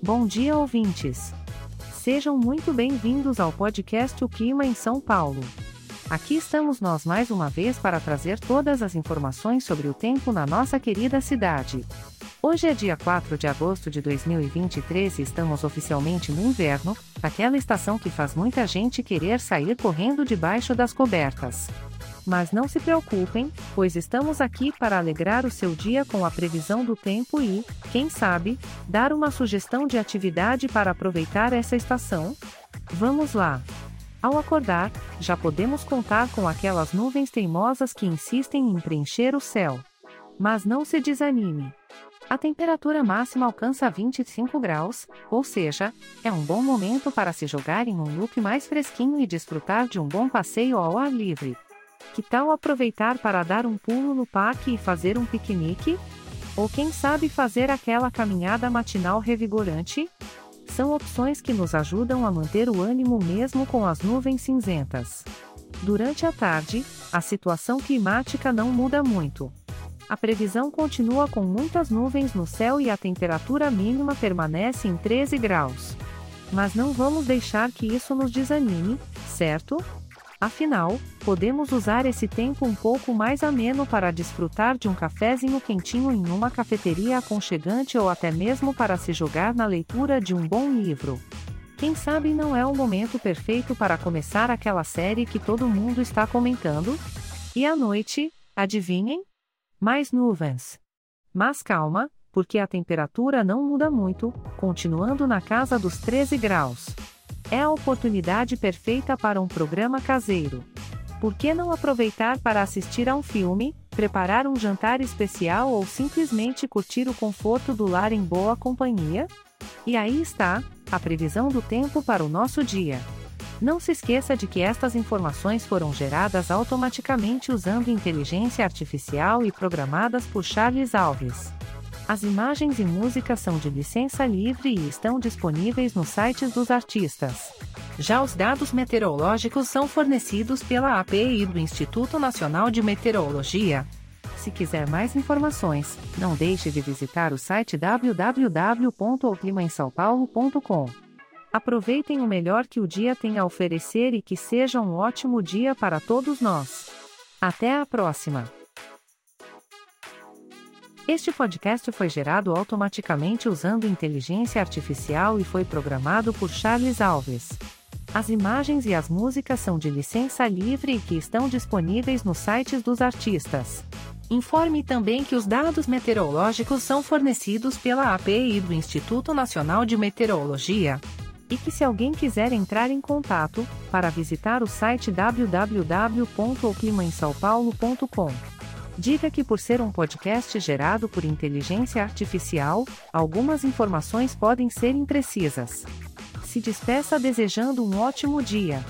Bom dia, ouvintes. Sejam muito bem-vindos ao podcast O Clima em São Paulo. Aqui estamos nós mais uma vez para trazer todas as informações sobre o tempo na nossa querida cidade. Hoje é dia 4 de agosto de 2023 e estamos oficialmente no inverno, aquela estação que faz muita gente querer sair correndo debaixo das cobertas. Mas não se preocupem, pois estamos aqui para alegrar o seu dia com a previsão do tempo e, quem sabe, dar uma sugestão de atividade para aproveitar essa estação? Vamos lá! Ao acordar, já podemos contar com aquelas nuvens teimosas que insistem em preencher o céu. Mas não se desanime. A temperatura máxima alcança 25 graus, ou seja, é um bom momento para se jogar em um look mais fresquinho e desfrutar de um bom passeio ao ar livre. Que tal aproveitar para dar um pulo no parque e fazer um piquenique? Ou quem sabe fazer aquela caminhada matinal revigorante? São opções que nos ajudam a manter o ânimo mesmo com as nuvens cinzentas. Durante a tarde, a situação climática não muda muito. A previsão continua com muitas nuvens no céu e a temperatura mínima permanece em 13 graus. Mas não vamos deixar que isso nos desanime, certo? Afinal, podemos usar esse tempo um pouco mais ameno para desfrutar de um cafezinho quentinho em uma cafeteria aconchegante ou até mesmo para se jogar na leitura de um bom livro. Quem sabe não é o momento perfeito para começar aquela série que todo mundo está comentando? E à noite, adivinhem? Mais nuvens. Mas calma, porque a temperatura não muda muito, continuando na casa dos 13 graus. É a oportunidade perfeita para um programa caseiro. Por que não aproveitar para assistir a um filme, preparar um jantar especial ou simplesmente curtir o conforto do lar em boa companhia? E aí está, a previsão do tempo para o nosso dia. Não se esqueça de que estas informações foram geradas automaticamente usando inteligência artificial e programadas por Charles Alves. As imagens e músicas são de licença livre e estão disponíveis nos sites dos artistas. Já os dados meteorológicos são fornecidos pela API do Instituto Nacional de Meteorologia. Se quiser mais informações, não deixe de visitar o site www.oclimaemsaopaulo.com. Aproveitem o melhor que o dia tem a oferecer e que seja um ótimo dia para todos nós. Até a próxima! Este podcast foi gerado automaticamente usando inteligência artificial e foi programado por Charles Alves. As imagens e as músicas são de licença livre e que estão disponíveis nos sites dos artistas. Informe também que os dados meteorológicos são fornecidos pela API do Instituto Nacional de Meteorologia. E que se alguém quiser entrar em contato, para visitar o site www.oclimaemsaopaulo.com Diga que por ser um podcast gerado por inteligência artificial, algumas informações podem ser imprecisas. Se despeça desejando um ótimo dia.